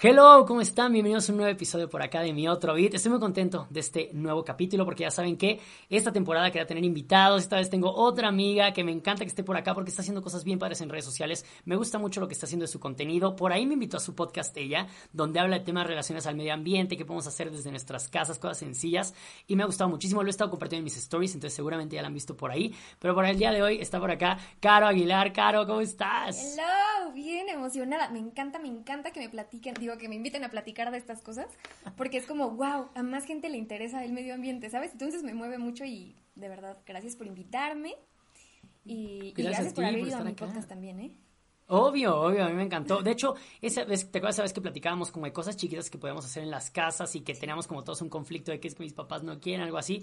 Hello, ¿cómo están? Bienvenidos a un nuevo episodio por acá de mi otro beat. Estoy muy contento de este nuevo capítulo porque ya saben que esta temporada quería tener invitados. Esta vez tengo otra amiga que me encanta que esté por acá porque está haciendo cosas bien padres en redes sociales. Me gusta mucho lo que está haciendo de su contenido. Por ahí me invitó a su podcast ella, donde habla de temas relacionados al medio ambiente, qué podemos hacer desde nuestras casas, cosas sencillas. Y me ha gustado muchísimo. Lo he estado compartiendo en mis stories, entonces seguramente ya la han visto por ahí. Pero por el día de hoy está por acá Caro Aguilar. Caro, ¿cómo estás? Hello, bien emocionada. Me encanta, me encanta que me platiquen, digo, que me inviten a platicar de estas cosas, porque es como, wow, a más gente le interesa el medio ambiente, ¿sabes? Entonces me mueve mucho y de verdad, gracias por invitarme y gracias, por haber ido a mi podcast también, ¿eh? Obvio, obvio, a mí me encantó. De hecho, esa vez, ¿te acuerdas esa vez que platicábamos como de cosas chiquitas que podíamos hacer en las casas y que teníamos como todos un conflicto de que es que mis papás no quieren, algo así?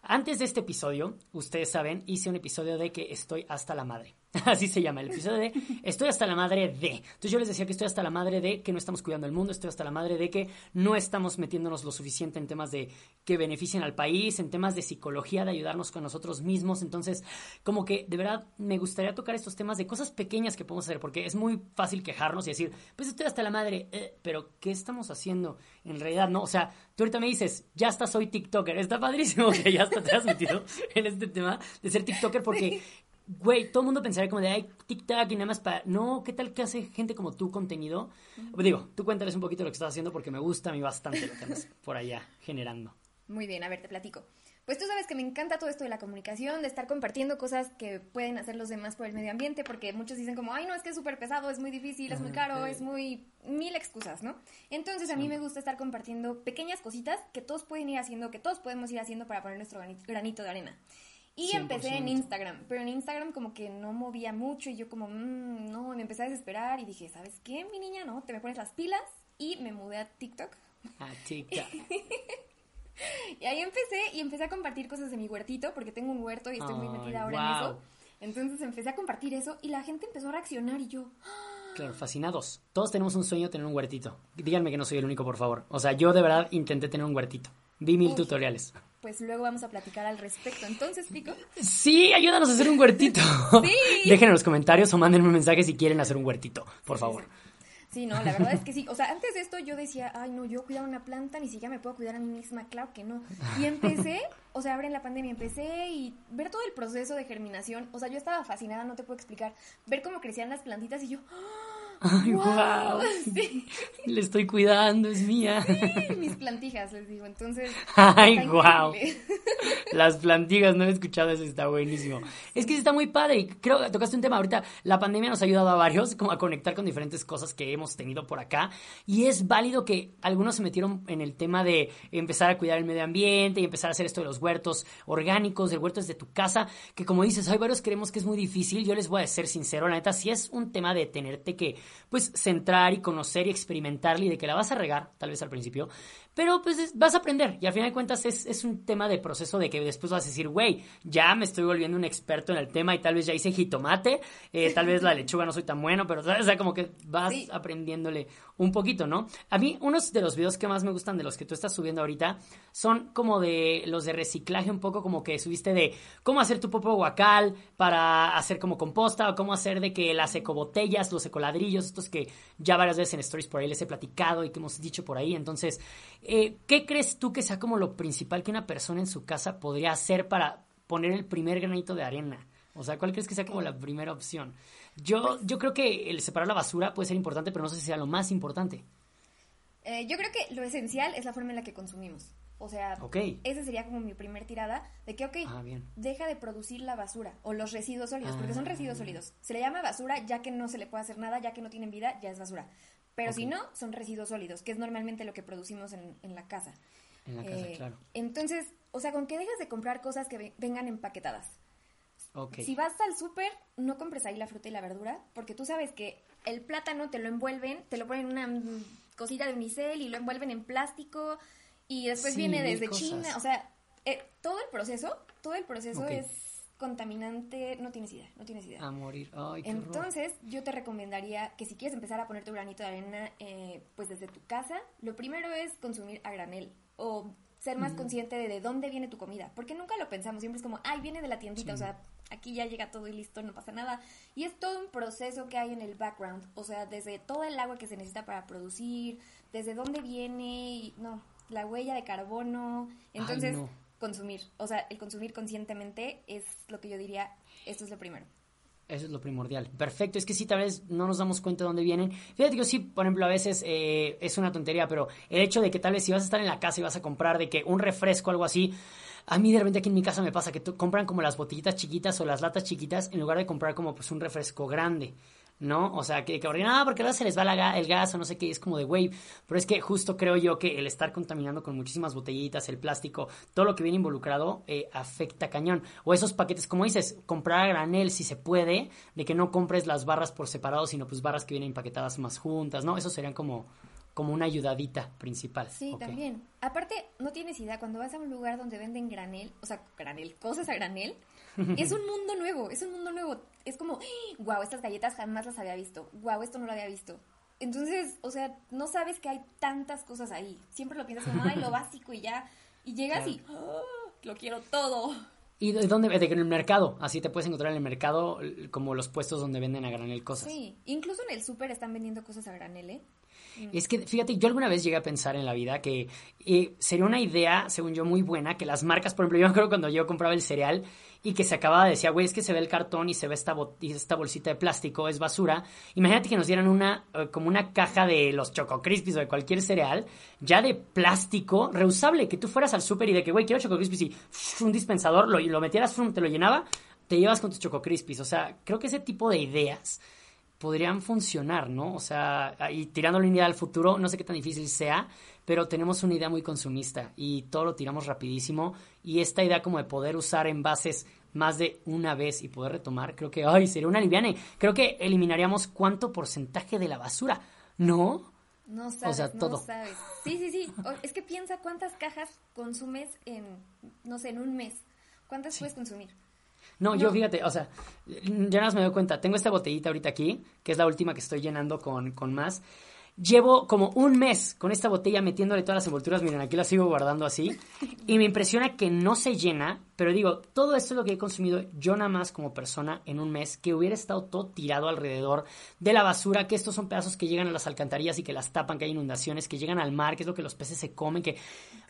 Antes de este episodio, ustedes saben, hice un episodio de que estoy hasta la madre. Así se llama el episodio de Estoy hasta la madre de. Entonces yo les decía que estoy hasta la madre de que no estamos cuidando el mundo, estoy hasta la madre de que no estamos metiéndonos lo suficiente en temas de que beneficien al país, en temas de psicología, de ayudarnos con nosotros mismos. Entonces, como que de verdad me gustaría tocar estos temas de cosas pequeñas que podemos hacer, porque es muy fácil quejarnos y decir, pues estoy hasta la madre, eh, pero ¿qué estamos haciendo en realidad? No, o sea, tú ahorita me dices, ya hasta soy TikToker, está padrísimo que ya hasta te has metido en este tema de ser TikToker porque güey, todo el mundo pensaría como de, ay, TikTok y nada más para... No, ¿qué tal que hace gente como tú contenido? Digo, tú cuéntales un poquito lo que estás haciendo porque me gusta a mí bastante lo que andas por allá generando. Muy bien, a ver, te platico. Pues tú sabes que me encanta todo esto de la comunicación, de estar compartiendo cosas que pueden hacer los demás por el medio ambiente, porque muchos dicen como, ay, no, es que es súper pesado, es muy difícil, es muy caro, es muy... mil excusas, ¿no? Entonces a mí me gusta estar compartiendo pequeñas cositas que todos pueden ir haciendo, que todos podemos ir haciendo para poner nuestro granito de arena. Y empecé en Instagram, pero en Instagram como que no movía mucho y yo como, mmm, no, me empecé a desesperar y dije, ¿sabes qué, mi niña? No, te me pones las pilas y me mudé a TikTok. A TikTok. y ahí empecé y empecé a compartir cosas de mi huertito porque tengo un huerto y estoy muy metida ahora en eso. Entonces empecé a compartir eso y la gente empezó a reaccionar y yo... Claro, fascinados. Todos tenemos un sueño de tener un huertito. Díganme que no soy el único, por favor. O sea, yo de verdad intenté tener un huertito. Vi mil tutoriales pues luego vamos a platicar al respecto. Entonces, Pico. Sí, ayúdanos a hacer un huertito. sí. Dejen en los comentarios o mándenme un mensaje si quieren hacer un huertito, por favor. Sí, no, la verdad es que sí. O sea, antes de esto yo decía, ay, no, yo cuidar una planta, ni siquiera me puedo cuidar a mí misma. Claro que no. Y empecé, o sea, ahora en la pandemia empecé y ver todo el proceso de germinación. O sea, yo estaba fascinada, no te puedo explicar. Ver cómo crecían las plantitas y yo, ¡Ay, wow! Le estoy cuidando, es mía. Sí, mis plantijas, les digo. Entonces. ¡Ay, wow! Las plantijas, no he escuchado eso, está buenísimo. Es que está muy padre. Y creo que tocaste un tema ahorita. La pandemia nos ha ayudado a varios como a conectar con diferentes cosas que hemos tenido por acá. Y es válido que algunos se metieron en el tema de empezar a cuidar el medio ambiente y empezar a hacer esto de los huertos orgánicos, del huerto desde tu casa. Que como dices, hay varios creemos que es muy difícil. Yo les voy a ser sincero, la neta, si es un tema de tenerte que pues centrar y conocer y experimentar y de que la vas a regar, tal vez al principio, pero pues vas a aprender y al final de cuentas es, es un tema de proceso de que después vas a decir, güey, ya me estoy volviendo un experto en el tema y tal vez ya hice jitomate, eh, tal vez la lechuga no soy tan bueno, pero o sea, como que vas aprendiéndole un poquito, ¿no? A mí unos de los videos que más me gustan de los que tú estás subiendo ahorita son como de los de reciclaje un poco como que subiste de cómo hacer tu popo guacal para hacer como composta o cómo hacer de que las ecobotellas, los ecoladrillos, estos que ya varias veces en stories por ahí les he platicado y que hemos dicho por ahí, entonces eh, ¿Qué crees tú que sea como lo principal que una persona en su casa podría hacer para poner el primer granito de arena? O sea, ¿cuál crees que sea como la primera opción? Yo, yo creo que el separar la basura puede ser importante, pero no sé si sea lo más importante. Eh, yo creo que lo esencial es la forma en la que consumimos. O sea, esa sería como mi primer tirada de que, ok, ah, deja de producir la basura o los residuos sólidos, porque son residuos ah. sólidos. Se le llama basura ya que no se le puede hacer nada, ya que no tienen vida, ya es basura. Pero si no, son residuos sólidos, que es normalmente lo que producimos en, la casa. En la casa, eh, claro. Entonces, o sea, con que dejas de comprar cosas que vengan empaquetadas. Si vas al súper, no compres ahí la fruta y la verdura, porque tú sabes que el plátano te lo envuelven, te lo ponen en una cosita de unicel y lo envuelven en plástico y después viene desde China. O sea, eh, todo el proceso, todo el proceso es contaminante, no tienes idea, no tienes idea. A morir. Ay, Entonces, yo te recomendaría que si quieres empezar a poner tu granito de arena, eh, pues desde tu casa, lo primero es consumir a granel o ser más consciente de, de dónde viene tu comida, porque nunca lo pensamos, siempre es como, ay, viene de la tiendita, o sea, aquí ya llega todo y listo, no pasa nada. Y es todo un proceso que hay en el background, o sea, desde todo el agua que se necesita para producir, desde dónde viene, y, no, la huella de carbono. Entonces, consumir, o sea, el consumir conscientemente es lo que yo diría, esto es lo primero. Eso es lo primordial. Perfecto. Es que sí, tal vez no nos damos cuenta de dónde vienen. Fíjate que sí, por ejemplo, a veces eh, es una tontería, pero el hecho de que tal vez si vas a estar en la casa y vas a comprar de que un refresco o algo así, a mí de repente aquí en mi casa me pasa que compran como las botellitas chiquitas o las latas chiquitas en lugar de comprar como pues un refresco grande. ¿No? O sea, que, que ah, porque ahora se les va el gas o no sé qué, es como de wave. Pero es que justo creo yo que el estar contaminando con muchísimas botellitas, el plástico, todo lo que viene involucrado, eh, afecta cañón. O esos paquetes, como dices, comprar a granel si se puede, de que no compres las barras por separado, sino pues barras que vienen empaquetadas más juntas, ¿no? Eso serían como como una ayudadita principal. Sí, también. Aparte, no tienes idea, cuando vas a un lugar donde venden granel, o sea, granel, cosas a granel, es un mundo nuevo, es un mundo nuevo. Es como, wow, estas galletas jamás las había visto. Wow, esto no lo había visto. Entonces, o sea, no sabes que hay tantas cosas ahí. Siempre lo piensas como, ay, lo básico y ya. Y llegas y, oh, lo quiero todo. ¿Y de dónde? De en el mercado. Así te puedes encontrar en el mercado como los puestos donde venden a granel cosas. Sí, incluso en el súper están vendiendo cosas a granel, ¿eh? Mm. Es que, fíjate, yo alguna vez llegué a pensar en la vida que eh, sería una idea, según yo, muy buena que las marcas, por ejemplo, yo me acuerdo cuando yo compraba el cereal y que se acababa de decir, güey, es que se ve el cartón y se ve esta, esta bolsita de plástico, es basura. Imagínate que nos dieran una, eh, como una caja de los Choco Crispies o de cualquier cereal, ya de plástico, reusable, que tú fueras al súper y de que, güey, quiero Choco Crispies y un dispensador, lo, lo metieras, te lo llenaba, te llevas con tus Choco Crispies. O sea, creo que ese tipo de ideas podrían funcionar, ¿no? O sea, y tirando la idea al futuro, no sé qué tan difícil sea, pero tenemos una idea muy consumista y todo lo tiramos rapidísimo y esta idea como de poder usar envases más de una vez y poder retomar, creo que, ay, sería una liviane. Creo que eliminaríamos cuánto porcentaje de la basura, ¿no? No sabes, o sea, todo. sabes. Sí, sí, sí. Es que piensa cuántas cajas consumes en, no sé, en un mes. ¿Cuántas puedes consumir? No, yo fíjate, o sea, ya nada más me doy cuenta. Tengo esta botellita ahorita aquí, que es la última que estoy llenando con, con más. Llevo como un mes con esta botella metiéndole todas las envolturas. Miren, aquí la sigo guardando así. Y me impresiona que no se llena. Pero digo, todo esto es lo que he consumido yo nada más como persona en un mes. Que hubiera estado todo tirado alrededor de la basura. Que estos son pedazos que llegan a las alcantarillas y que las tapan, que hay inundaciones, que llegan al mar, que es lo que los peces se comen. Que,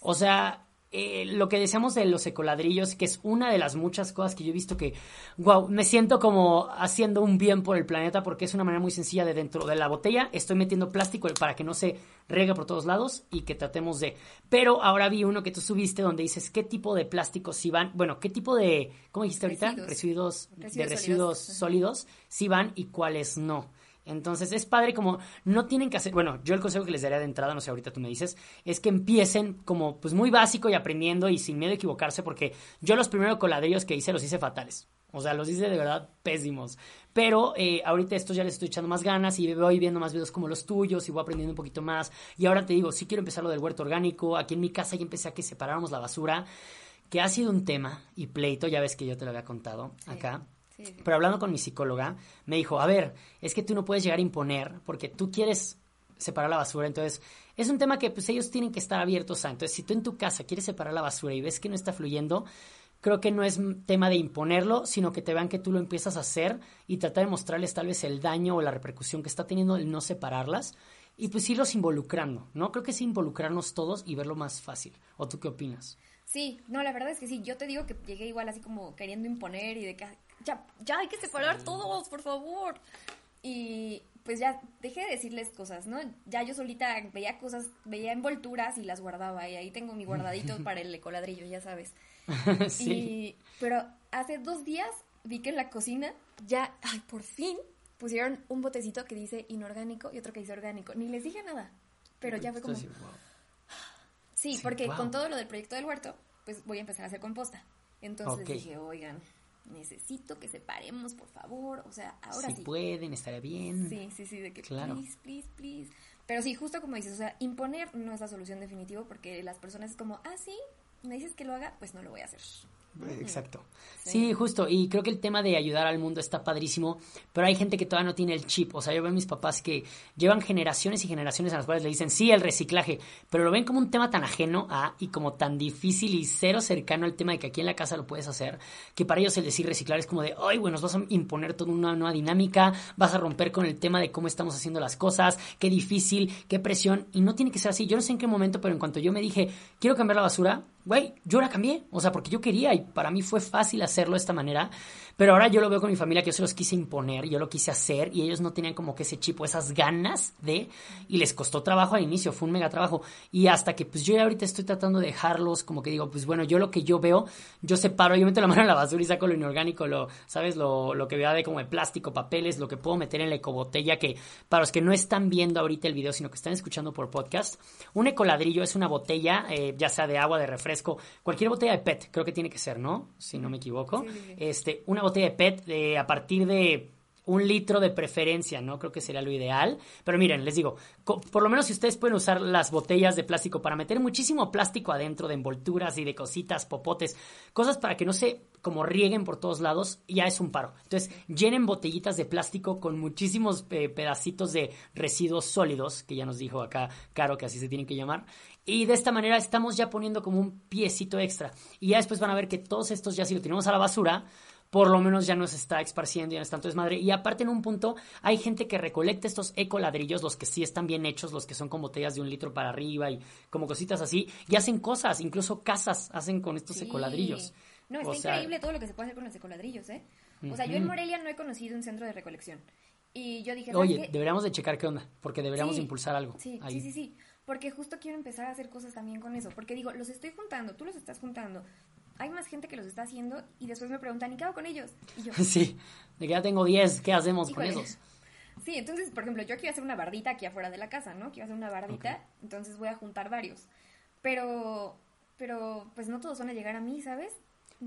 o sea, eh, lo que decíamos de los ecoladrillos, que es una de las muchas cosas que yo he visto que, wow, me siento como haciendo un bien por el planeta porque es una manera muy sencilla de dentro de la botella estoy metiendo plástico para que no se riegue por todos lados y que tratemos de... Pero ahora vi uno que tú subiste donde dices qué tipo de plásticos si van, bueno, qué tipo de, ¿cómo dijiste ahorita? Residuos, de residuos sólidos si van y cuáles no. Entonces es padre como no tienen que hacer, bueno, yo el consejo que les daría de entrada, no sé, ahorita tú me dices, es que empiecen como pues muy básico y aprendiendo y sin miedo a equivocarse porque yo los primeros coladrillos que hice los hice fatales. O sea, los hice de verdad pésimos. Pero eh, ahorita estos ya les estoy echando más ganas y voy viendo más videos como los tuyos y voy aprendiendo un poquito más. Y ahora te digo, sí quiero empezar lo del huerto orgánico. Aquí en mi casa ya empecé a que separáramos la basura, que ha sido un tema y pleito, ya ves que yo te lo había contado acá. Pero hablando con mi psicóloga, me dijo, a ver, es que tú no puedes llegar a imponer porque tú quieres separar la basura, entonces es un tema que pues ellos tienen que estar abiertos a. Entonces, si tú en tu casa quieres separar la basura y ves que no está fluyendo, creo que no es tema de imponerlo, sino que te vean que tú lo empiezas a hacer y tratar de mostrarles tal vez el daño o la repercusión que está teniendo el no separarlas y pues irlos involucrando, ¿no? Creo que es involucrarnos todos y verlo más fácil. ¿O tú qué opinas? Sí, no, la verdad es que sí. Yo te digo que llegué igual así como queriendo imponer y de que ya, ya hay que separar todos, por favor. Y pues ya dejé de decirles cosas, ¿no? Ya yo solita veía cosas, veía envolturas y las guardaba y ahí tengo mi guardadito para el ecoladrillo, ya sabes. sí. pero hace dos días vi que en la cocina ya, ay, por fin pusieron un botecito que dice inorgánico y otro que dice orgánico. Ni les dije nada, pero ya fue como... Sí, porque con todo lo del proyecto del huerto, pues voy a empezar a hacer composta. Entonces dije, oigan, necesito que separemos, por favor. O sea, ahora sí. Si pueden, estaría bien. Sí, sí, sí, de que please, please, please. Pero sí, justo como dices, o sea, imponer no es la solución definitiva porque las personas es como, ah, sí, me dices que lo haga, pues no lo voy a hacer. Exacto. Sí. justo. Y creo que el tema de ayudar al mundo está padrísimo, pero hay gente que todavía no tiene el chip. O sea, yo veo a mis papás que llevan generaciones y generaciones a las cuales le dicen, sí, el reciclaje, pero lo ven como un tema tan ajeno a y como tan difícil y cero cercano al tema de que aquí en la casa lo puedes hacer, que para ellos el decir reciclar es como de, ay, bueno, nos vas a imponer toda una nueva dinámica, vas a romper con el tema de cómo estamos haciendo las cosas, qué difícil, qué presión. Y no tiene que ser así. Yo no sé en qué momento, pero en cuanto yo me dije, quiero cambiar la basura, güey, yo la cambié, o sea, porque yo quería y para mí fue fácil hacerlo de esta manera, pero ahora yo lo veo con mi familia que yo se los quise imponer, yo lo quise hacer y ellos no tenían como que ese chip o esas ganas de, y les costó trabajo al inicio, fue un mega trabajo, y hasta que pues yo ahorita estoy tratando de dejarlos, como que digo, pues bueno, yo lo que yo veo, yo separo, yo meto la mano en la basura y saco lo inorgánico, lo, ¿sabes? Lo, lo que vea de como de plástico, papeles, lo que puedo meter en la ecobotella, que para los que no están viendo ahorita el video, sino que están escuchando por podcast, un ecoladrillo es una botella, eh, ya sea de agua, de refresco, cualquier botella de PET, creo que tiene que ser, ¿no? Si no me equivoco. Este, una botella de PET a partir de un litro de preferencia, ¿no? Creo que sería lo ideal. Pero miren, les digo, por lo menos si ustedes pueden usar las botellas de plástico para meter muchísimo plástico adentro de envolturas y de cositas, popotes, cosas para que no se como rieguen por todos lados, ya es un paro. Entonces, llenen botellitas de plástico con muchísimos eh, pedacitos de residuos sólidos, que ya nos dijo acá Caro que así se tienen que llamar. Y de esta manera estamos ya poniendo como un piecito extra. Y ya después van a ver que todos estos ya si lo tenemos a la basura, por lo menos ya no se está esparciendo, ya no es tanto desmadre. Y aparte en un punto hay gente que recolecta estos ecoladrillos, los que sí están bien hechos, los que son con botellas de un litro para arriba y como cositas así, y hacen cosas, incluso casas hacen con estos ecoladrillos. No, está increíble todo lo que se puede hacer con los ecoladrillos, ¿eh? O sea, yo en Morelia no he conocido un centro de recolección. Y yo dije, Oye, deberíamos de checar qué onda, porque deberíamos impulsar algo. Sí, sí, sí, sí. Porque justo quiero empezar a hacer cosas también con eso. Porque digo, los estoy juntando, tú los estás juntando hay más gente que los está haciendo y después me preguntan, ¿y qué hago con ellos? Y yo, sí, de que ya tengo 10, ¿qué hacemos con esos? Sí, entonces, por ejemplo, yo quiero hacer una bardita aquí afuera de la casa, ¿no? Quiero hacer una bardita, entonces voy a juntar varios. Pero, pero, pues no todos van a llegar a mí, ¿sabes?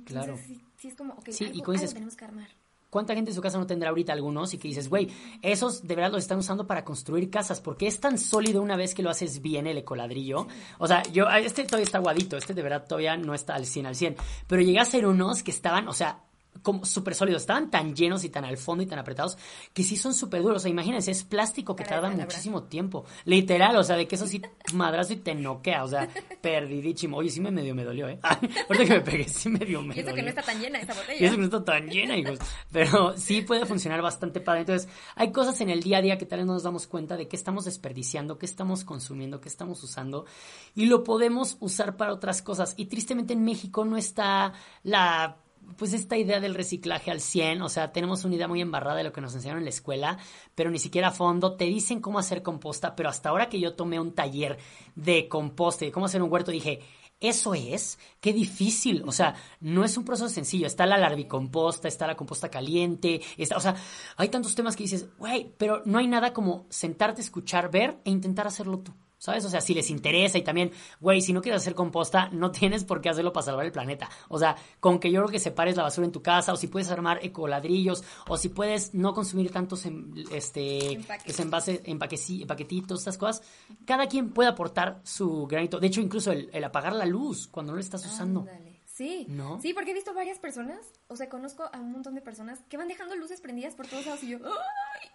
claro. Sí, sí, es como, ok, sí, algo, y tenemos que armar. ¿Cuánta gente en su casa no tendrá ahorita algunos y que dices, güey, esos de verdad los están usando para construir casas? Porque es tan sólido una vez que lo haces bien el ecoladrillo. O sea, yo, este todavía está aguadito, este de verdad todavía no está al 100 al 100. Pero llegué a hacer unos que estaban, o sea, como súper sólidos, estaban tan llenos y tan al fondo y tan apretados que sí son súper duros. O sea, imagínense, es plástico que tarda muchísimo tiempo. Literal, o sea, de que eso sí madrazo y te noquea, o sea, perdidísimo. Oye, sí me medio me dolió, ¿eh? Ahorita que me pegué, sí medio me Y eso que no está tan llena esta botella. Y eso que no está tan llena, hijos. Pero sí puede funcionar bastante padre. Entonces, hay cosas en el día a día que tal vez no nos damos cuenta de qué estamos desperdiciando, qué estamos consumiendo, qué estamos usando. Y lo podemos usar para otras cosas. Y tristemente en México no está la pues esta idea del reciclaje al 100, o sea, tenemos una idea muy embarrada de lo que nos enseñaron en la escuela, pero ni siquiera a fondo, te dicen cómo hacer composta, pero hasta ahora que yo tomé un taller de composta y cómo hacer un huerto, dije, eso es, qué difícil, o sea, no es un proceso sencillo, está la larvicomposta, está la composta caliente, está, o sea, hay tantos temas que dices, güey, pero no hay nada como sentarte, escuchar, ver e intentar hacerlo tú. ¿Sabes? O sea, si les interesa y también, güey, si no quieres hacer composta, no tienes por qué hacerlo para salvar el planeta. O sea, con que yo creo que separes la basura en tu casa, o si puedes armar ecoladrillos, o si puedes no consumir tantos en, este, envases, empaquetitos, estas cosas, cada quien puede aportar su granito. De hecho, incluso el, apagar la luz cuando no lo estás usando. Sí, ¿No? sí, porque he visto varias personas, o sea, conozco a un montón de personas que van dejando luces prendidas por todos lados y yo, ¡ay!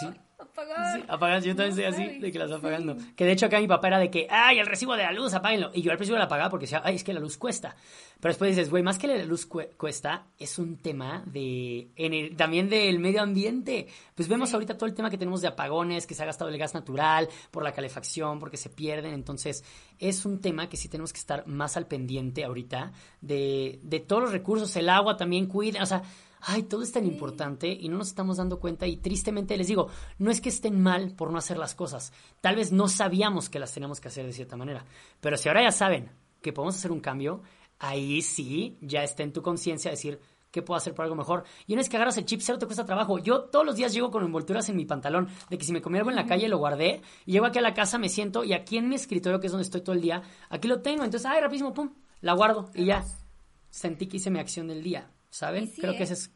Sí. Apagar. Sí, apagar. Yo también soy así, de que las apagando. Que de hecho acá mi papá era de que, ay, el recibo de la luz, apáguenlo. Y yo al principio la apagaba porque decía, ay, es que la luz cuesta. Pero después dices, güey, más que la luz cuesta, es un tema de en el, también del medio ambiente. Pues vemos ahorita todo el tema que tenemos de apagones, que se ha gastado el gas natural, por la calefacción, porque se pierden. Entonces, es un tema que sí tenemos que estar más al pendiente ahorita de, de todos los recursos. El agua también cuida, o sea ay, todo es tan importante y no nos estamos dando cuenta y tristemente les digo, no es que estén mal por no hacer las cosas, tal vez no sabíamos que las teníamos que hacer de cierta manera, pero si ahora ya saben que podemos hacer un cambio, ahí sí ya está en tu conciencia decir, ¿qué puedo hacer por algo mejor? Y una vez que agarras el chip, cero te cuesta trabajo. Yo todos los días llego con envolturas en mi pantalón, de que si me comí algo en la calle lo guardé, y llego aquí a la casa, me siento, y aquí en mi escritorio, que es donde estoy todo el día, aquí lo tengo. Entonces, ay, rapidísimo, pum, la guardo, y ya. Sentí que hice mi acción del día. ¿saben? Creo que ¿eh? ese es...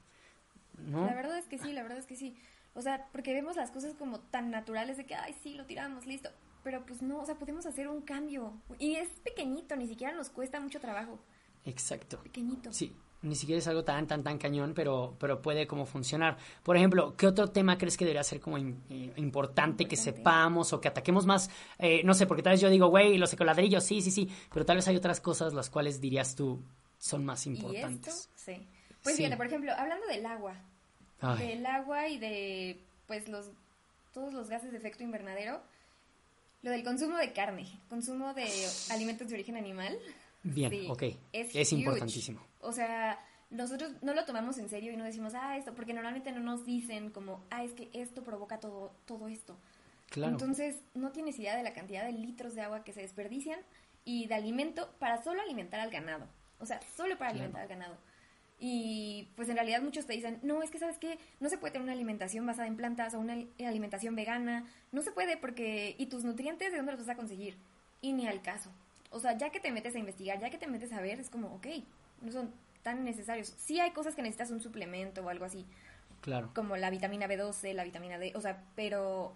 ¿no? La verdad es que sí, la verdad es que sí. O sea, porque vemos las cosas como tan naturales de que, ay, sí, lo tiramos, listo. Pero pues no, o sea, podemos hacer un cambio. Y es pequeñito, ni siquiera nos cuesta mucho trabajo. Exacto. Pequeñito. Sí, ni siquiera es algo tan, tan, tan cañón, pero, pero puede como funcionar. Por ejemplo, ¿qué otro tema crees que debería ser como in- eh, importante, que sepamos o que ataquemos más? Eh, no sé, porque tal vez yo digo, güey, los ecoladrillos, sí, sí, sí, pero tal vez hay otras cosas las cuales dirías tú son más ¿Y esto? importantes. Sí. Pues Sí. fíjate, por ejemplo, hablando del agua, Ay, del agua y de pues los todos los gases de efecto invernadero, lo del consumo de carne, consumo de alimentos de origen animal. bien, sí, ok. es importantísimo. O sea, nosotros no lo tomamos en serio y no decimos, ah, esto, porque normalmente no nos dicen como, ah, es que esto provoca todo, todo esto. Claro. Entonces, no tienes idea de la cantidad de litros de agua que se desperdician y de alimento para solo alimentar al ganado. O sea, solo para Claro. alimentar al ganado. Y pues en realidad muchos te dicen, no, es que sabes qué, no se puede tener una alimentación basada en plantas o una al- alimentación vegana. No se puede porque, ¿y tus nutrientes de dónde los vas a conseguir? Y ni al caso. O sea, ya que te metes a investigar, ya que te metes a ver, es como, ok, no son tan necesarios. Sí hay cosas que necesitas un suplemento o algo así, Claro. como la vitamina B12, la vitamina D, o sea, pero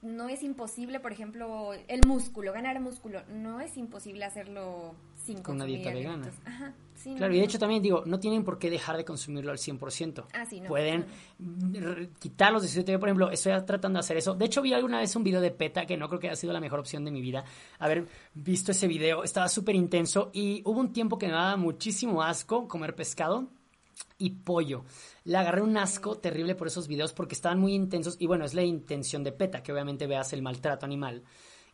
no es imposible, por ejemplo, el músculo, ganar músculo, no es imposible hacerlo sin Con una dieta vegana. Ajá, sí, no, Claro, y de hecho también digo, no tienen por qué dejar de consumirlo al 100%. Ah, sí, no, Pueden no, r- quitarlos de su dieta. Yo, por ejemplo, estoy tratando de hacer eso. De hecho, vi alguna vez un video de PETA que no creo que haya sido la mejor opción de mi vida. Haber visto ese video, estaba súper intenso y hubo un tiempo que me daba muchísimo asco comer pescado y pollo. Le agarré un asco terrible por esos videos porque estaban muy intensos y bueno, es la intención de PETA, que obviamente veas el maltrato animal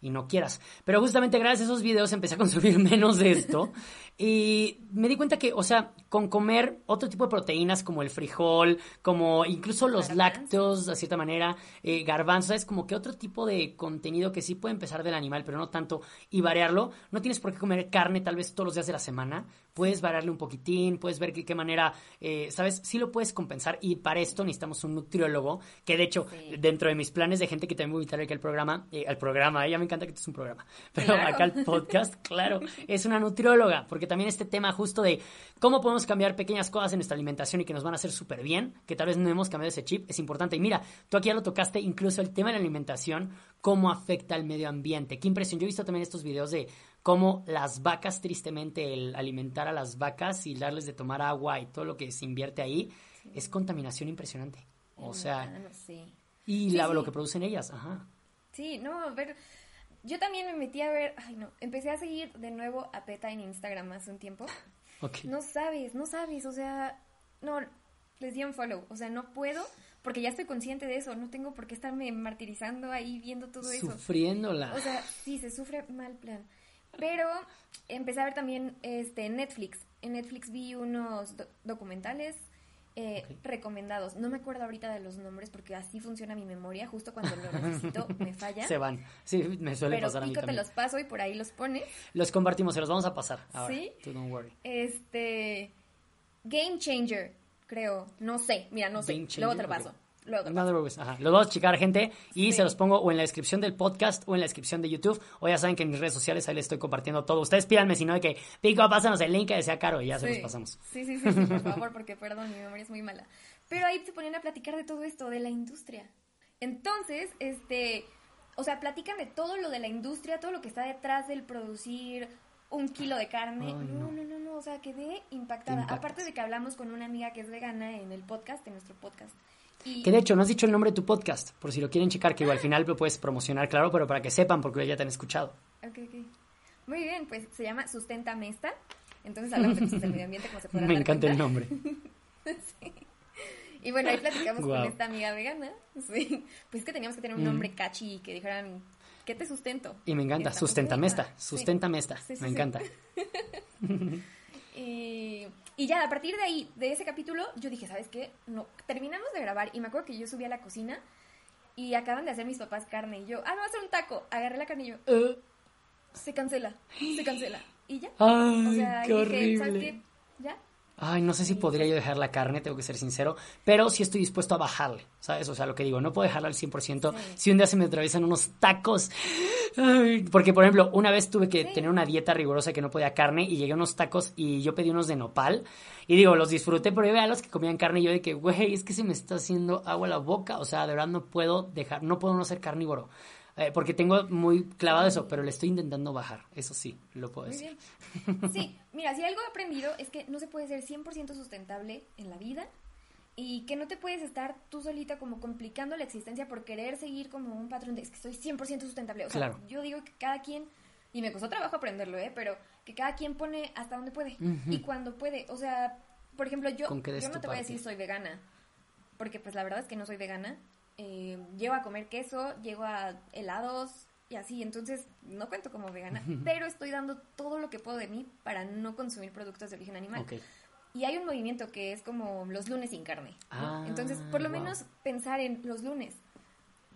y no quieras. Pero justamente gracias a esos videos empecé a consumir menos de esto y me di cuenta que, o sea, con comer otro tipo de proteínas como el frijol, como incluso los lácteos, de cierta manera, eh, garbanzos, es como que otro tipo de contenido que sí puede empezar del animal, pero no tanto, y variarlo. No tienes por qué comer carne tal vez todos los días de la semana, puedes variarle un poquitín, puedes ver de qué manera, eh, ¿sabes? Sí lo puedes compensar y para esto necesitamos un nutriólogo, que de hecho, Sí. dentro de mis planes de gente que también voy a invitar aquí al programa, eh, al programa, ella me encanta que esto es un programa, pero Claro. acá al podcast, claro, es una nutrióloga, porque también este tema justo de cómo podemos cambiar pequeñas cosas en nuestra alimentación y que nos van a hacer súper bien, que tal vez no hemos cambiado ese chip, es importante. Y mira, tú aquí ya lo tocaste, incluso el tema de la alimentación, cómo afecta al medio ambiente. Qué impresión. Yo he visto también estos videos de cómo las vacas, tristemente, el alimentar a las vacas y darles de tomar agua y todo lo que se invierte ahí, es contaminación impresionante. O el sea, sí. y Sí, la- lo que producen ellas, ajá. Sí, no, ver, yo también me metí a ver, ay no, empecé a seguir de nuevo a PETA en Instagram hace un tiempo. Ok. No sabes, no sabes, o sea, no, les di un follow, o sea, no puedo, porque ya estoy consciente de eso, no tengo por qué estarme martirizando ahí viendo todo eso. Sufriéndola. O sea, sí, se sufre mal plan. Pero empecé a ver también este Netflix. En Netflix vi unos do- documentales eh, recomendados. No me acuerdo ahorita de los nombres porque así funciona mi memoria. Justo cuando lo necesito me falla. Se van. Sí, me suele Pero pasar a mí Pico te los paso y por ahí los pones. Los compartimos, se los vamos a pasar. Ahora, ¿Sí? tú don't worry. Este. Game Changer, creo. No sé. Mira, no sé. Luego te lo paso. Luego te ajá. Los vamos a checar, gente, y Sí. se los pongo o en la descripción del podcast o en la descripción de YouTube. O ya saben que en mis redes sociales ahí les estoy compartiendo todo. Ustedes pídanme, si no, de que, Pico, pásanos el link que sea caro y ya se los pasamos. Sí, sí, sí, sí, por favor, porque perdón, mi memoria es muy mala. Pero ahí se ponían a platicar de todo esto, de la industria. Entonces, este, o sea, platican de todo lo de la industria, todo lo que está detrás del producir un kilo de carne. Ay, no, no. no, no, o sea, quedé impactada. Impactas. Aparte de que hablamos con una amiga que es vegana en el podcast, en nuestro podcast. Y Que de hecho, no has dicho el nombre de tu podcast, por si lo quieren checar, que igual al final lo puedes promocionar, claro, pero para que sepan, porque ya te han escuchado. Ok, ok. Muy bien, pues se llama Sustenta Mesta. Entonces hablamos de del medio ambiente, como se podrán Me encanta el nombre. Y bueno, ahí platicamos con esta amiga vegana. Sí. Pues que teníamos que tener un Mm. nombre catchy que dijeran, ¿qué te sustento? Y me encanta, muy- esta, sí. susténtame esta, Sí, sí, me sí. encanta. Y, y ya, a partir de ahí, de ese capítulo, yo dije, ¿sabes qué? No, terminamos de grabar y me acuerdo que yo subí a la cocina y acaban de hacer mis papás carne. Y yo, ah, me voy a hacer un taco. Agarré la carne y yo, Eh, se cancela, se cancela. Y ya. ay, o sea, qué y dije, ¿sabes horrible. qué? Ya. Ay, no sé si podría yo dejar la carne, tengo que ser sincero, pero sí estoy dispuesto a bajarle, ¿sabes? O sea, lo que digo, no puedo dejarla al 100%. Sí. Si un día se me atraviesan unos tacos, ay, porque por ejemplo, una vez tuve que Sí. tener una dieta rigurosa que no podía carne y llegué a unos tacos y yo pedí unos de nopal y digo, los disfruté, pero yo veía a los que comían carne y yo de que, güey, es que se me está haciendo agua la boca, o sea, de verdad no puedo dejar, no puedo no ser carnívoro. Eh, porque tengo muy clavado eso, pero le estoy intentando bajar, eso sí, lo puedo Muy decir. bien. Sí, mira, si algo he aprendido es que no se puede ser 100% sustentable en la vida y que no te puedes estar tú solita como complicando la existencia por querer seguir como un patrón de es que soy 100% sustentable. O sea, Claro. yo digo que cada quien, y me costó trabajo aprenderlo, ¿eh? Pero que cada quien pone hasta donde puede y cuando puede. O sea, por ejemplo, yo, yo no te voy a parte. decir soy vegana, porque pues la verdad es que no soy vegana. Eh, llego a comer queso, llego a helados y así, entonces no cuento como vegana, pero estoy dando todo lo que puedo de mí para no consumir productos de origen animal. Y hay un movimiento que es como los lunes sin carne. ¿no? Ah, Entonces, por lo wow. menos pensar en los lunes.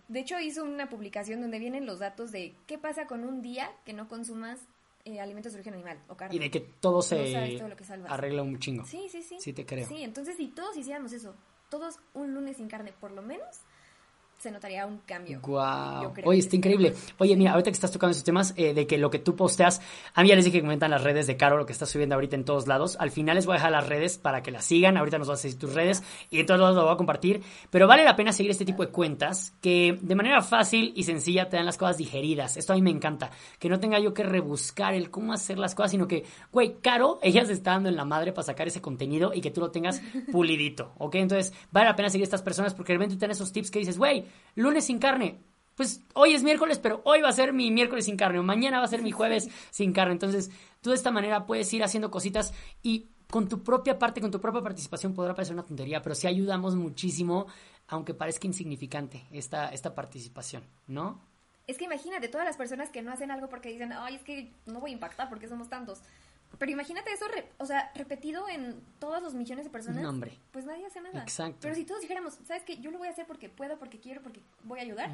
De hecho, hizo una publicación donde vienen los datos de qué pasa con un día que no consumas eh, alimentos de origen animal o carne. Y de que todo se sabes todo lo que salvas. arregla un chingo. Sí, sí, sí. Sí te creo. Sí, entonces si todos hiciéramos eso, todos un lunes sin carne, por lo menos, se notaría un cambio. Creo Oye, está increíble. Oye, mira, ahorita que estás tocando esos temas eh, de que lo que tú posteas, a mí ya les dije que comentan las redes de Caro, lo que estás subiendo ahorita en todos lados. Al final les voy a dejar las redes para que las sigan. Ahorita nos vas a decir tus redes y en todos lados lo voy a compartir. Pero vale la pena seguir este tipo de cuentas que de manera fácil y sencilla te dan las cosas digeridas. Esto a mí me encanta. Que no tenga yo que rebuscar el cómo hacer las cosas, sino que, güey, Caro, ella se está dando en la madre para sacar ese contenido y que tú lo tengas pulidito, ¿ok? Entonces, vale la pena seguir a estas personas porque de repente te dan esos tips que dices, güey, lunes sin carne. Pues hoy es miércoles, pero hoy va a ser mi miércoles sin carne, o mañana va a ser mi jueves sin carne. Entonces, tú de esta manera puedes ir haciendo cositas y con tu propia parte, con tu propia participación, podrá parecer una tontería, pero sí ayudamos muchísimo, aunque parezca insignificante, esta, esta participación, ¿no? Es que imagínate todas las personas que no hacen algo porque dicen, ay, es que no voy a impactar porque somos tantos. Pero imagínate eso, re- o sea, repetido en todos los millones de personas. No, hombre. Pues nadie hace nada. Exacto. Pero si todos dijéramos, ¿sabes qué? Yo lo voy a hacer porque puedo, porque quiero, porque voy a ayudar.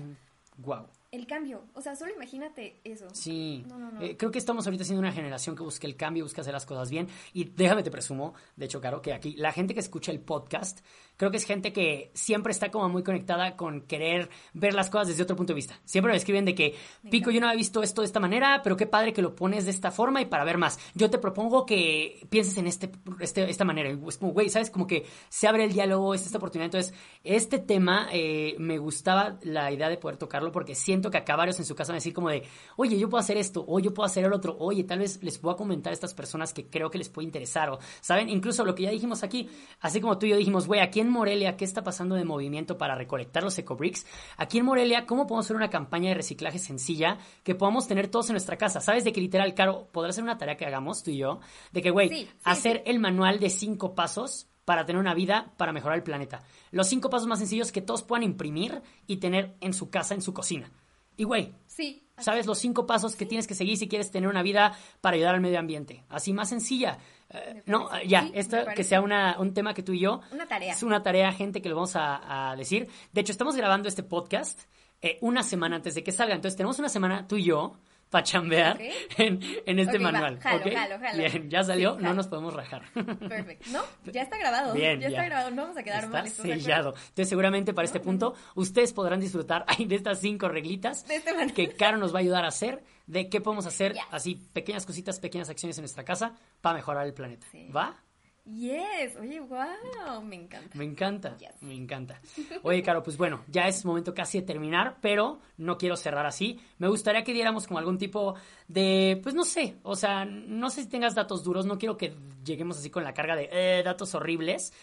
Wow. El cambio. O sea, solo imagínate eso. Sí, No, no, no. Eh, creo que estamos ahorita siendo una generación que busca el cambio, busca hacer las cosas bien. Y déjame te presumo, de hecho, Caro, que aquí la gente que escucha el podcast, creo que es gente que siempre está como muy conectada con querer ver las cosas desde otro punto de vista. Siempre me escriben de que, Pico, yo no había visto esto de esta manera, pero qué padre que lo pones de esta forma y para ver más. Yo te propongo que pienses en este, este esta manera. Es como, güey, ¿sabes? Como que se abre el diálogo, es esta oportunidad. Entonces, este tema eh, me gustaba la idea de poder tocarlo porque siento que acá varios en su casa van a decir como de, oye, yo puedo hacer esto, o yo puedo hacer el otro, oye, tal vez les puedo comentar a estas personas que creo que les puede interesar, o, ¿saben? Incluso lo que ya dijimos aquí, así como tú y yo dijimos, güey, aquí en Morelia, ¿qué está pasando de movimiento para recolectar los ecobricks? Aquí en Morelia, ¿cómo podemos hacer una campaña de reciclaje sencilla que podamos tener todos en nuestra casa? ¿Sabes? De que literal, Caro, podrá ser una tarea que hagamos tú y yo, de que, güey, Sí, sí, hacer el manual de cinco pasos para tener una vida para mejorar el planeta. Los cinco pasos más sencillos que todos puedan imprimir y tener en su casa, en su cocina. Y güey, Sí. ¿sabes los cinco pasos que tienes que seguir si quieres tener una vida para ayudar al medio ambiente? Así más sencilla. Eh, no, ya, Sí, me esto que sea una, un tema que tú y yo. Una tarea. Es una tarea, gente, que lo vamos a, a decir. De hecho, estamos grabando este podcast eh, una semana antes de que salga. Entonces, tenemos una semana tú y yo para chambear en, en este manual. Jalo, ¿ok? jalo, jalo. Bien, ya salió, Sí, no nos podemos rajar. Perfecto. No, ya está grabado. Bien, ya, ya. está grabado. No vamos a quedar Está mal. sellado. Entonces, seguramente para este punto, ustedes podrán disfrutar de estas cinco reglitas De este que Caro nos va a ayudar a hacer, de qué podemos hacer, así, pequeñas cositas, pequeñas acciones en nuestra casa para mejorar el planeta. Sí. ¿Va? Yes. Oye, wow. Me encanta. Me encanta, Yes. me encanta. Oye, Caro, pues bueno, ya es momento casi de terminar, pero no quiero cerrar así. Me gustaría que diéramos como algún tipo de, pues no sé, o sea, no sé si tengas datos duros, no quiero que lleguemos así con la carga de eh, datos horribles,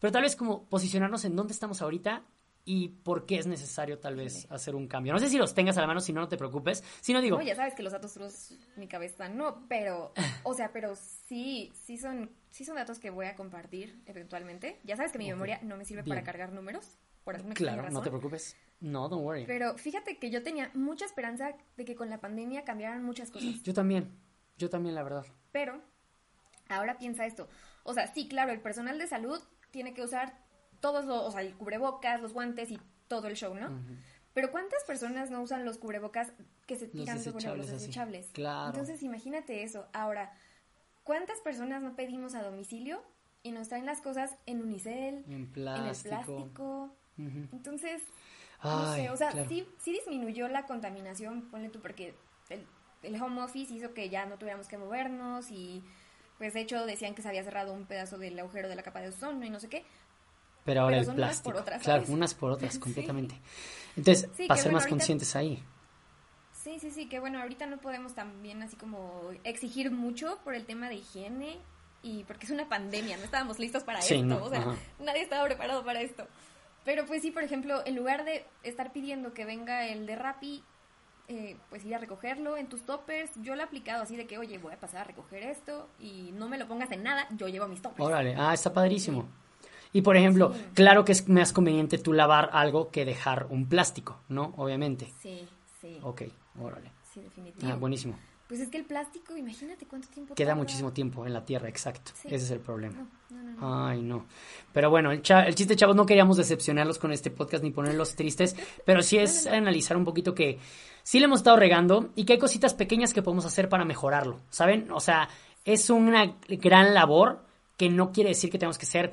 pero tal vez como posicionarnos en dónde estamos ahorita y por qué es necesario tal vez hacer un cambio. No sé si los tengas a la mano, si no, no te preocupes. Si no, digo, No, ya sabes que los datos duros, mi cabeza no, pero, o sea, pero sí, sí son, sí son datos que voy a compartir eventualmente. Ya sabes que mi memoria no me sirve Bien. para cargar números, por alguna claro, no razón. te preocupes. No, don't worry. Pero fíjate que yo tenía mucha esperanza de que con la pandemia cambiaran muchas cosas. Yo también, yo también, la verdad. Pero ahora piensa esto. O sea, sí, claro, el personal de salud tiene que usar todos los, o sea, el cubrebocas, los guantes y todo el show, ¿no? Pero ¿cuántas personas no usan los cubrebocas que se Los tiran luego, desechables los desechables? Claro. Entonces, imagínate eso. Ahora, ¿cuántas personas no pedimos a domicilio y nos traen las cosas en unicel, En en el plástico. plástico? Entonces, no sé, o sea, claro. sí, sí disminuyó la contaminación, ponle tú, porque el, el home office hizo que ya no tuviéramos que movernos y, pues, de hecho, decían que se había cerrado un pedazo del agujero de la capa de ozono y no sé qué. Pero ahora Pero el son unas plástico. por otras, claro, unas por otras, Sí. completamente. Entonces, Sí, para ser bueno, más ahorita- conscientes ahí. sí, sí, que bueno, ahorita no podemos también así como exigir mucho por el tema de higiene y porque es una pandemia, no estábamos listos para esto, o sea, nadie estaba preparado para esto. Pero pues sí, por ejemplo, en lugar de estar pidiendo que venga el de Rappi, eh, pues ir a recogerlo en tus toppers, yo lo he aplicado así de que, oye, voy a pasar a recoger esto y no me lo pongas en nada, yo llevo mis toppers. Órale, ah, está padrísimo. Y por ejemplo, claro que es más conveniente tú lavar algo que dejar un plástico, ¿no? Obviamente. Sí, sí. Ok, órale. Sí, definitivamente. Ah, buenísimo. Pues es que el plástico, imagínate cuánto tiempo. Queda muchísimo tiempo en la tierra, exacto. Ese es el problema. Ay, no. Pero bueno, el, el, chiste, chavos, no queríamos decepcionarlos con este podcast ni ponerlos tristes, pero sí es analizar un poquito que sí le hemos estado regando y que hay cositas pequeñas que podemos hacer para mejorarlo, ¿saben? O sea, es una gran labor que no quiere decir que tenemos que ser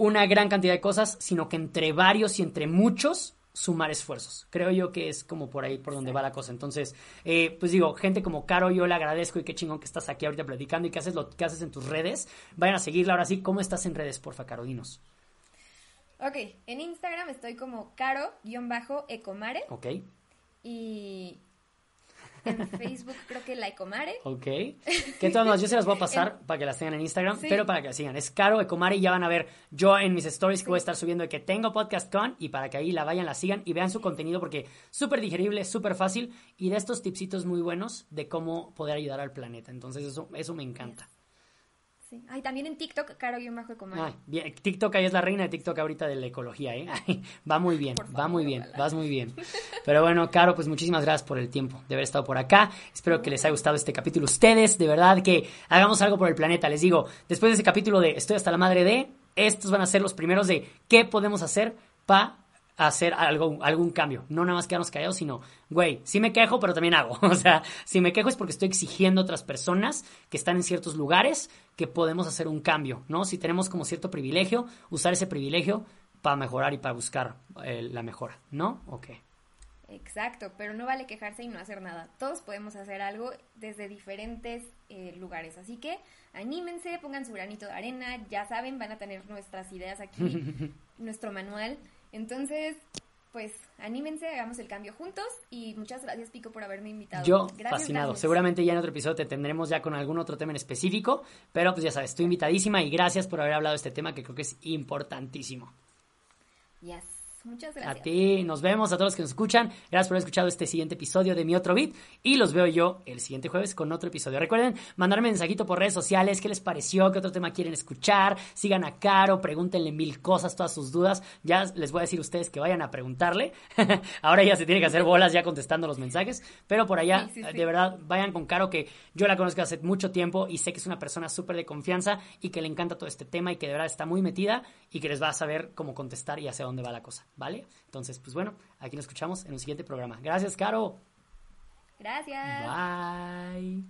una gran cantidad de cosas, sino que entre varios y entre muchos sumar esfuerzos. Creo yo que es como por ahí por donde va la cosa. Entonces, eh, pues digo, gente como Caro, yo le agradezco y qué chingón que estás aquí ahorita platicando y que haces lo que haces en tus redes. Vayan a seguirla ahora sí. ¿Cómo estás en redes, porfa, Caro? Dinos. Ok, en Instagram estoy como caro-ecomare. Ok. Y en Facebook creo que la Ecomare. Ok. Que todas yo se las voy a pasar para que las tengan en Instagram, pero para que las sigan. Es Caro Ecomare y ya van a ver yo en mis stories que voy a estar subiendo de que tengo podcast con y para que ahí la vayan, la sigan y vean su contenido porque súper digerible, súper fácil y de estos tipsitos muy buenos de cómo poder ayudar al planeta. Entonces eso, eso me encanta. Sí. Ay, también en TikTok, Caro-Bajo Ay, bien. TikTok ahí es la reina de TikTok ahorita de la ecología, ¿eh? va muy bien, va muy bien, vas muy bien. Pero bueno, Caro, pues muchísimas gracias por el tiempo de haber estado por acá. Espero que les haya gustado este capítulo. Ustedes, de verdad, que hagamos algo por el planeta. Les digo, después de ese capítulo de Estoy hasta la madre de, estos van a ser los primeros de qué podemos hacer para hacer algo, algún cambio. No nada más quedarnos callados, sino, güey, sí me quejo, pero también hago. O sea, si me quejo es porque estoy exigiendo a otras personas que están en ciertos lugares que podemos hacer un cambio, ¿no? Si tenemos como cierto privilegio, usar ese privilegio para mejorar y para buscar eh, la mejora, ¿no? Ok. Exacto, pero no vale quejarse y no hacer nada. Todos podemos hacer algo desde diferentes eh, lugares. Así que anímense, pongan su granito de arena. Ya saben, van a tener nuestras ideas aquí, nuestro manual. Entonces, pues anímense, hagamos el cambio juntos y muchas gracias Pico por haberme invitado. Yo fascinado. Seguramente ya en otro episodio te tendremos ya con algún otro tema en específico, pero pues ya sabes, estoy invitadísima y gracias por haber hablado de este tema que creo que es importantísimo. Yes. Muchas gracias. A ti, nos vemos a todos los que nos escuchan. Gracias por haber escuchado este siguiente episodio de Mi Otro Beat. Y los veo yo el siguiente jueves con otro episodio. Recuerden mandarme mensajito por redes sociales. ¿Qué les pareció? ¿Qué otro tema quieren escuchar? Sigan a Caro, pregúntenle mil cosas, todas sus dudas. Ya les voy a decir a ustedes que vayan a preguntarle. Ahora ya se tiene que hacer bolas ya contestando los mensajes. Pero por allá, de verdad, vayan con Caro, que yo la conozco hace mucho tiempo y sé que es una persona súper de confianza y que le encanta todo este tema y que de verdad está muy metida y que les va a saber cómo contestar y hacia dónde va la cosa. ¿Vale? Entonces, pues bueno, aquí nos escuchamos en un siguiente programa. Gracias, Caro. Gracias. Bye.